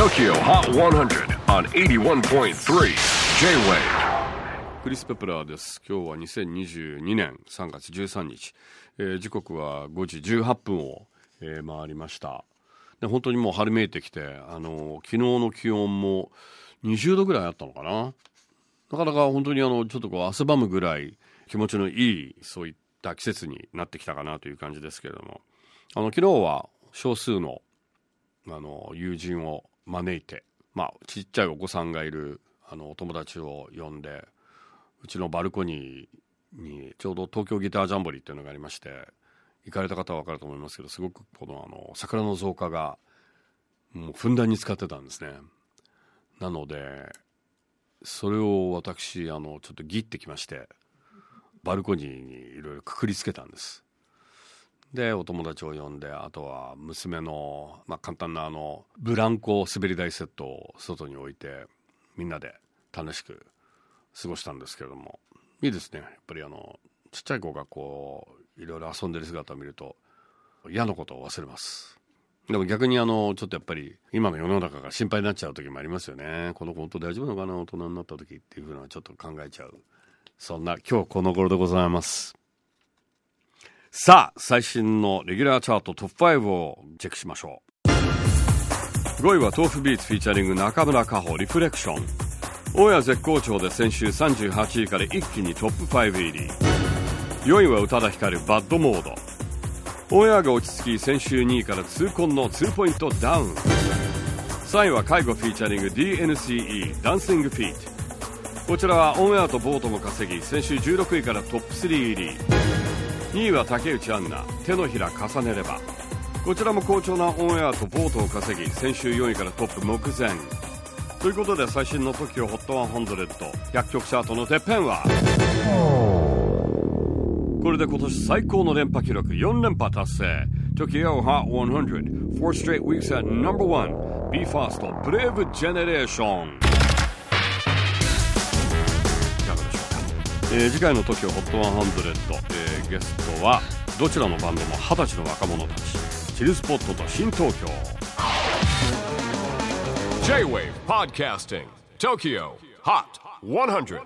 TOKYO HOT 100 on 81.3 J-WAVE クリス・ペプラーです。今日は2022年3月13日、えー、時刻は5時18分を、えー、回りました。で本当にもう春めいてきてあの昨日の気温も20度ぐらいあったのかな。なかなか本当にあのちょっとこう汗ばむぐらい気持ちのいいそういった季節になってきたかなという感じですけれども。あの昨日は少数のあの友人を招いて、まあ、ちっちゃいお子さんがいるあのお友達を呼んでうちのバルコニーにちょうど東京ギタージャンボリーっていうのがありまして行かれた方は分かると思いますけどすごくこのあの桜の増加がもうふんだんに使ってたんですね。なのでそれを私あのちょっとギってきましてバルコニーにいろいろくくりつけたんです。でお友達を呼んであとは娘の、まあ、簡単なあのブランコ滑り台セットを外に置いてみんなで楽しく過ごしたんですけれども。いいですね。やっぱりあのちっちゃい子がこういろいろ遊んでる姿を見ると嫌なことを忘れます。でも逆にあのちょっとやっぱり今の世の中が心配になっちゃう時もありますよね。この子本当大丈夫なのかな？大人になった時っていうふうなちょっと考えちゃう。そんな今日この頃でございます。さあ最新のレギュラーチャートトップ5をチェックしましょう。5位は tofubeats featuring 中村佳穂 REFLECTION。大谷絶好調で先週38位から一気にトップ5入り。4位は宇多田ヒカル BAD モード。オンエアが落ち着き先週2位から痛恨の2ポイントダウン。3位は Kygo featuring DNCE Dancing Feet。こちらはオンエアとボートも稼ぎ先週16位からトップ3入り。2位は竹内杏奈。手のひら重ねれば。こちらも好調なオンエアとボートを稼ぎ先週4位からトップ目前。ということで最新の TOKIOHOT100100 曲チャートのてっぺんは。これで今年最高の連覇記録。4連覇達成。TOKIOHOT100 4 straight weeks at number 1 BE:FAST Brave Generation. えー、次回の TOKIOHOT100、えー、ゲストはどちらのバンドも二十歳の若者たちチルスポットと新東京。J-WAVE PODCASTING TOKYO HOT 100